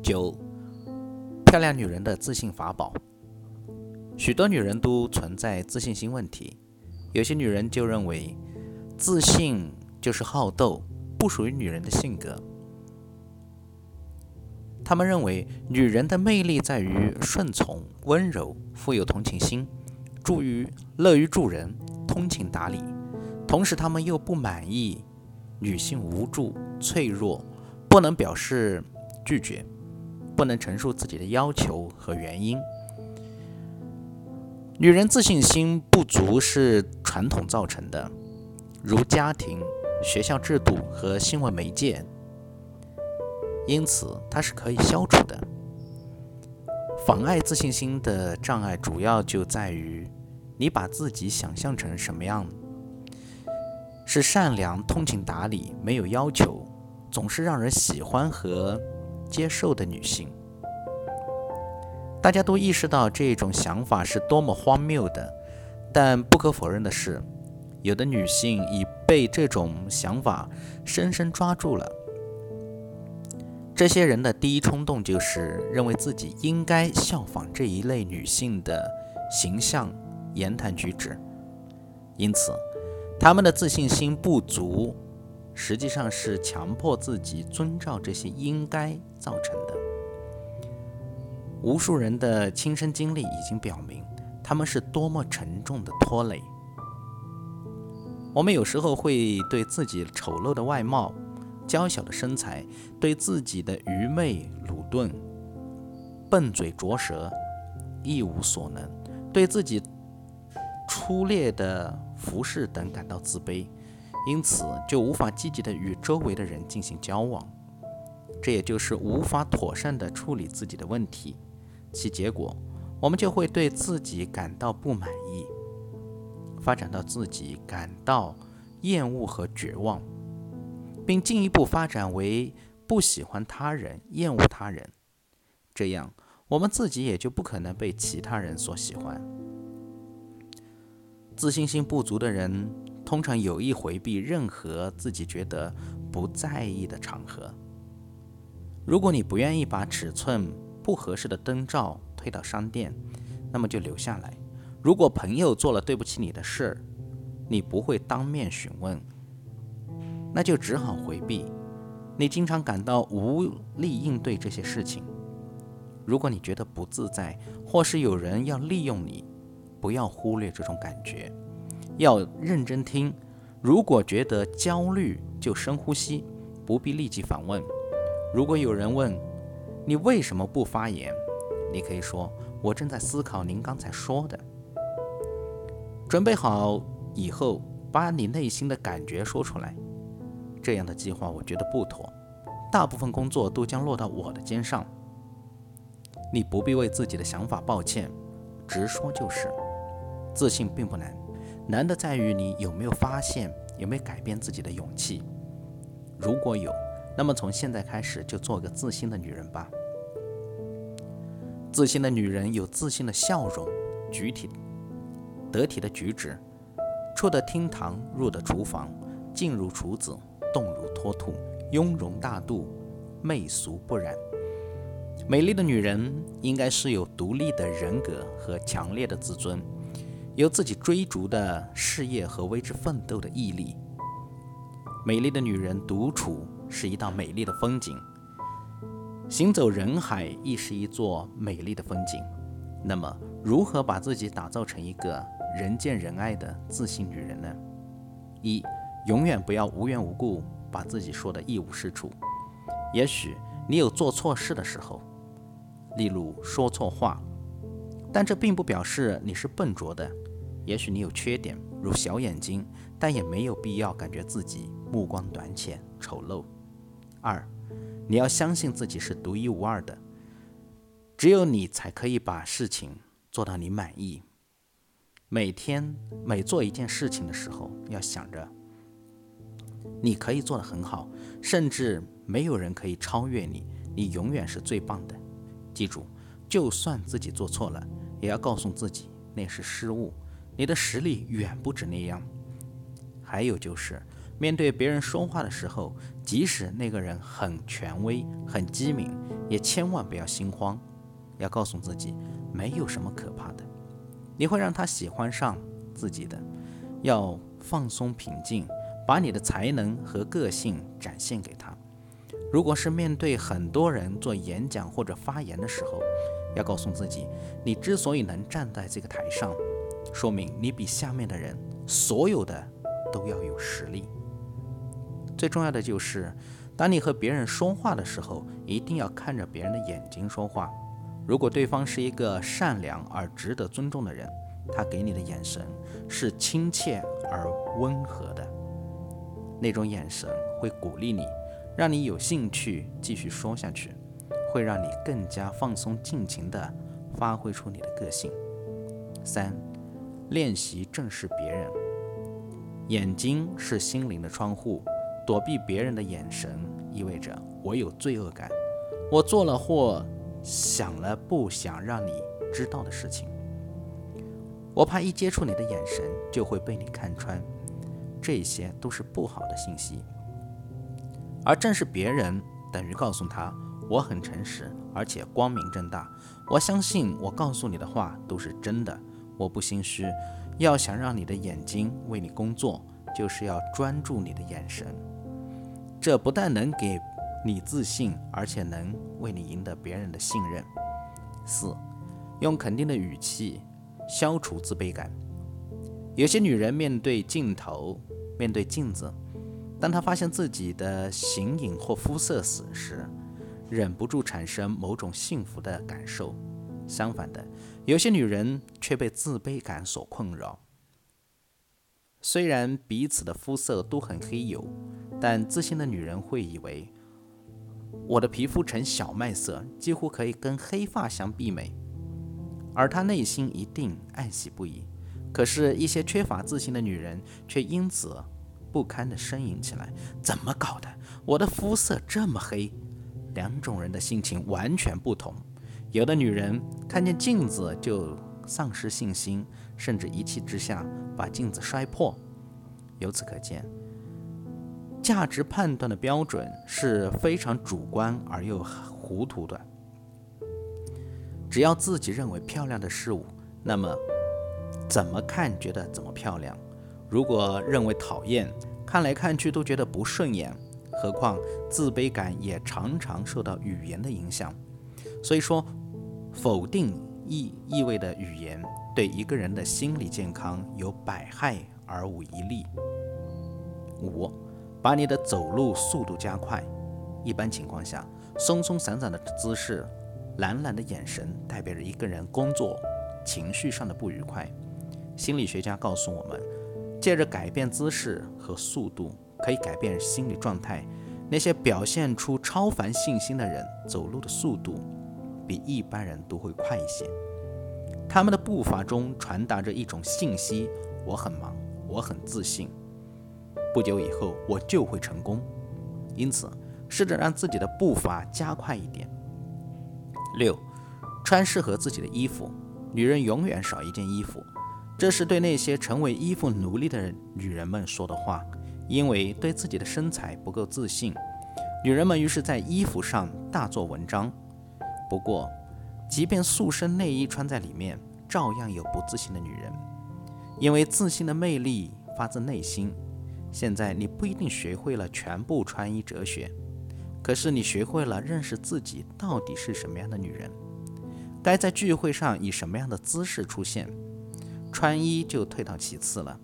九，漂亮女人的自信法宝。许多女人都存在自信心问题，有些女人就认为自信就是好斗，不属于女人的性格。她们认为女人的魅力在于顺从、温柔、富有同情心、助于乐于助人、通情达理。同时，她们又不满意女性无助、脆弱，不能表示拒绝。不能陈述自己的要求和原因。女人自信心不足是传统造成的，如家庭、学校制度和新闻媒介，因此它是可以消除的。妨碍自信心的障碍主要就在于你把自己想象成什么样？是善良、通情达理、没有要求、总是让人喜欢和。接受的女性，大家都意识到这种想法是多么荒谬的，但不可否认的是，有的女性已被这种想法深深抓住了。这些人的第一冲动就是认为自己应该效仿这一类女性的形象、言谈举止，因此，他们的自信心不足。实际上是强迫自己遵照这些应该造成的。无数人的亲身经历已经表明，他们是多么沉重的拖累。我们有时候会对自己丑陋的外貌、娇小的身材、对自己的愚昧、鲁钝、笨嘴拙舌一无所能，对自己粗劣的服饰等感到自卑。因此，就无法积极的与周围的人进行交往，这也就是无法妥善的处理自己的问题，其结果，我们就会对自己感到不满意，发展到自己感到厌恶和绝望，并进一步发展为不喜欢他人、厌恶他人，这样我们自己也就不可能被其他人所喜欢。自信心不足的人。通常有意回避任何自己觉得不在意的场合。如果你不愿意把尺寸不合适的灯罩推到商店，那么就留下来。如果朋友做了对不起你的事儿，你不会当面询问，那就只好回避。你经常感到无力应对这些事情。如果你觉得不自在，或是有人要利用你，不要忽略这种感觉。要认真听，如果觉得焦虑，就深呼吸，不必立即反问。如果有人问你为什么不发言，你可以说：“我正在思考您刚才说的。”准备好以后，把你内心的感觉说出来。这样的计划我觉得不妥，大部分工作都将落到我的肩上。你不必为自己的想法抱歉，直说就是。自信并不难。难的在于你有没有发现，有没有改变自己的勇气。如果有，那么从现在开始就做个自信的女人吧。自信的女人有自信的笑容，举体得体的举止，出得厅堂，入得厨房，静如处子，动如脱兔，雍容大度，媚俗不染。美丽的女人应该是有独立的人格和强烈的自尊。有自己追逐的事业和为之奋斗的毅力。美丽的女人独处是一道美丽的风景，行走人海亦是一座美丽的风景。那么，如何把自己打造成一个人见人爱的自信女人呢？一，永远不要无缘无故把自己说的一无是处。也许你有做错事的时候，例如说错话。但这并不表示你是笨拙的，也许你有缺点，如小眼睛，但也没有必要感觉自己目光短浅、丑陋。二，你要相信自己是独一无二的，只有你才可以把事情做到你满意。每天每做一件事情的时候，要想着你可以做得很好，甚至没有人可以超越你，你永远是最棒的。记住，就算自己做错了。也要告诉自己那是失误，你的实力远不止那样。还有就是，面对别人说话的时候，即使那个人很权威、很机敏，也千万不要心慌，要告诉自己没有什么可怕的。你会让他喜欢上自己的。要放松平静，把你的才能和个性展现给他。如果是面对很多人做演讲或者发言的时候，要告诉自己，你之所以能站在这个台上，说明你比下面的人所有的都要有实力。最重要的就是，当你和别人说话的时候，一定要看着别人的眼睛说话。如果对方是一个善良而值得尊重的人，他给你的眼神是亲切而温和的，那种眼神会鼓励你，让你有兴趣继续说下去，会让你更加放松、尽情地发挥出你的个性。三，练习正视别人。眼睛是心灵的窗户，躲避别人的眼神意味着我有罪恶感，我做了或想了不想让你知道的事情。我怕一接触你的眼神就会被你看穿，这些都是不好的信息。而正视别人等于告诉他，我很诚实，而且光明正大。我相信我告诉你的话都是真的，我不心虚。要想让你的眼睛为你工作，就是要专注你的眼神。这不但能给你自信，而且能为你赢得别人的信任。四，用肯定的语气。消除自卑感。有些女人面对镜头、面对镜子，当她发现自己的形影或肤色时，忍不住产生某种幸福的感受。相反的，有些女人却被自卑感所困扰。虽然彼此的肤色都很黑黝，但自信的女人会以为，我的皮肤呈小麦色，几乎可以跟黑发相媲美。而她内心一定爱惜不已，可是，一些缺乏自信的女人却因此不堪地呻吟起来：“怎么搞的？我的肤色这么黑！”两种人的心情完全不同。有的女人看见镜子就丧失信心，甚至一气之下把镜子摔破。由此可见，价值判断的标准是非常主观而又糊涂的。只要自己认为漂亮的事物，那么怎么看觉得怎么漂亮。如果认为讨厌，看来看去都觉得不顺眼。何况自卑感也常常受到语言的影响。所以说，否定意意味的语言对一个人的心理健康有百害而无一利。五，把你的走路速度加快。一般情况下，松松散散的姿势。懒懒的眼神代表着一个人工作情绪上的不愉快。心理学家告诉我们，借着改变姿势和速度，可以改变心理状态。那些表现出超凡信心的人，走路的速度比一般人都会快一些。他们的步伐中传达着一种信息：我很忙，我很自信，不久以后我就会成功。因此，试着让自己的步伐加快一点。六，穿适合自己的衣服。女人永远少一件衣服，这是对那些成为衣服奴隶的女人们说的话。因为对自己的身材不够自信，女人们于是在衣服上大做文章。不过，即便塑身内衣穿在里面，照样有不自信的女人。因为自信的魅力发自内心。现在你不一定学会了全部穿衣哲学。可是你学会了认识自己到底是什么样的女人，该在聚会上以什么样的姿势出现，穿衣就退到其次了。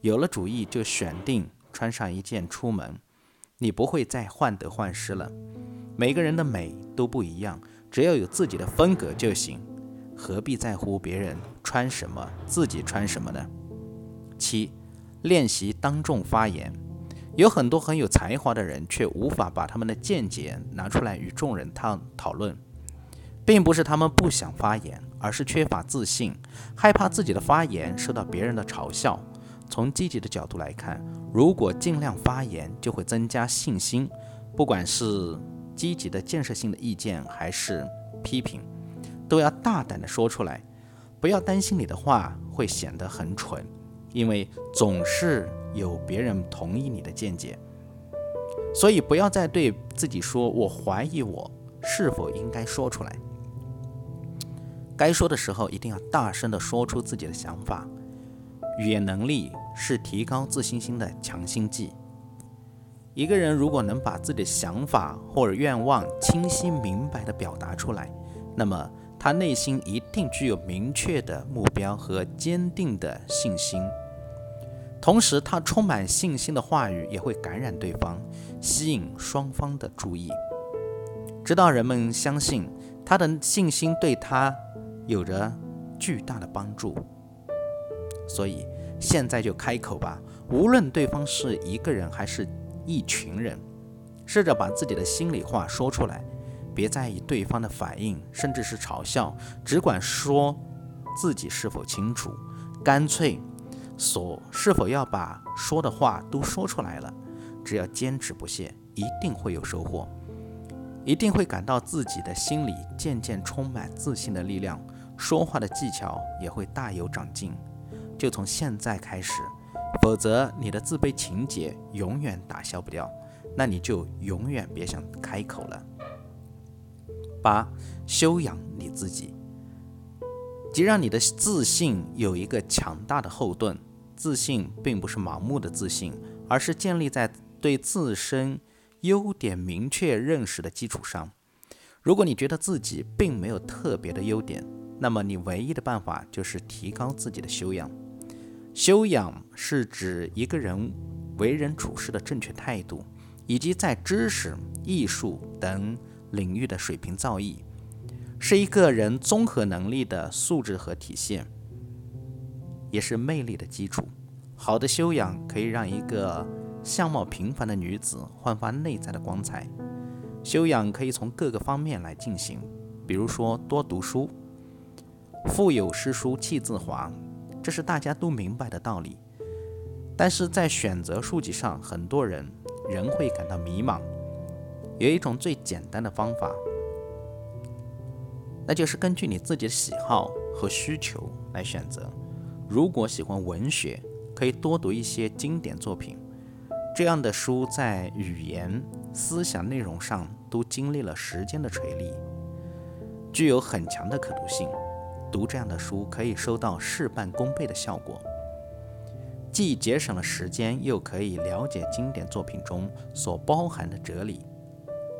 有了主意就选定穿上一件出门，你不会再患得患失了。每个人的美都不一样，只要有自己的风格就行，何必在乎别人穿什么，自己穿什么呢？七，练习当众发言。有很多很有才华的人，却无法把他们的见解拿出来与众人讨讨论，并不是他们不想发言，而是缺乏自信，害怕自己的发言受到别人的嘲笑。从积极的角度来看，如果尽量发言，就会增加信心。不管是积极的建设性的意见，还是批评，都要大胆的说出来，不要担心你的话会显得很蠢，因为总是。有别人同意你的见解，所以不要再对自己说“我怀疑我是否应该说出来。该说的时候一定要大声地说出自己的想法。语言能力是提高自信心的强心剂。一个人如果能把自己的想法或者愿望清晰明白地表达出来，那么他内心一定具有明确的目标和坚定的信心。同时，他充满信心的话语也会感染对方，吸引双方的注意，直到人们相信他的信心对他有着巨大的帮助。所以，现在就开口吧，无论对方是一个人还是。一群人试着把自己的心里话说出来，别在意对方的反应，甚至是嘲笑，只管说自己是否清楚，干脆所是否要把说的话都说出来了。只要坚持不懈，一定会有收获，一定会感到自己的心里渐渐充满自信的力量，说话的技巧也会大有长进。就从现在开始。否则，你的自卑情节永远打消不掉，那你就永远别想开口了。八，修养你自己，即让你的自信有一个强大的后盾。自信并不是盲目的自信，而是建立在对自身优点明确认识的基础上。如果你觉得自己并没有特别的优点，那么你唯一的办法就是提高自己的修养。修养是指一个人为人处事的正确态度，以及在知识、艺术等领域的水平造诣，是一个人综合能力的素质和体现，也是魅力的基础。好的修养可以让一个相貌平凡的女子焕发内在的光彩。修养可以从各个方面来进行，比如说多读书，腹有诗书气自华。这是大家都明白的道理，但是在选择书籍上，很多人仍会感到迷茫。有一种最简单的方法，那就是根据你自己的喜好和需求来选择。如果喜欢文学，可以多读一些经典作品，这样的书在语言、思想内容上都经历了时间的锤炼，具有很强的可读性。读这样的书可以收到事半功倍的效果，既节省了时间，又可以了解经典作品中所包含的哲理。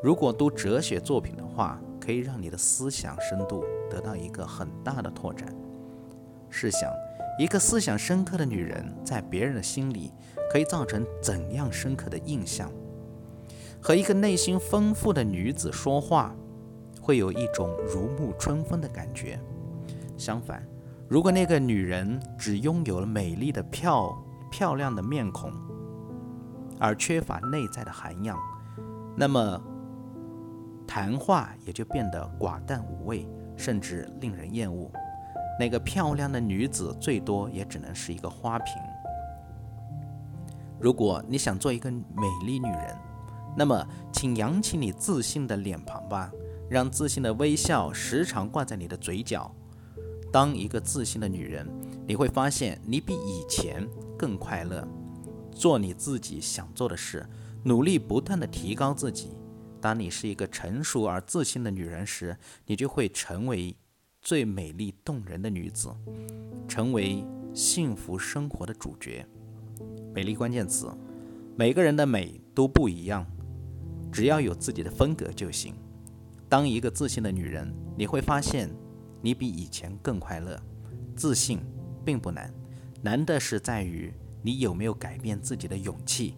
如果读哲学作品的话，可以让你的思想深度得到一个很大的拓展。试想，一个思想深刻的女人在别人的心里可以造成怎样深刻的印象？和一个内心丰富的女子说话，会有一种如沐春风的感觉。相反，如果那个女人只拥有了美丽的漂漂亮的面孔，而缺乏内在的涵养，那么谈话也就变得寡淡无味，甚至令人厌恶。那个漂亮的女子最多也只能是一个花瓶。如果你想做一个美丽女人，那么请扬起你自信的脸庞吧，让自信的微笑时常挂在你的嘴角。当一个自信的女人，你会发现你比以前更快乐。做你自己想做的事，努力不断的提高自己。当你是一个成熟而自信的女人时，你就会成为最美丽动人的女子，成为幸福生活的主角。美丽关键词：每个人的美都不一样，只要有自己的风格就行。当一个自信的女人，你会发现。你比以前更快乐，自信并不难，难的是在于你有没有改变自己的勇气。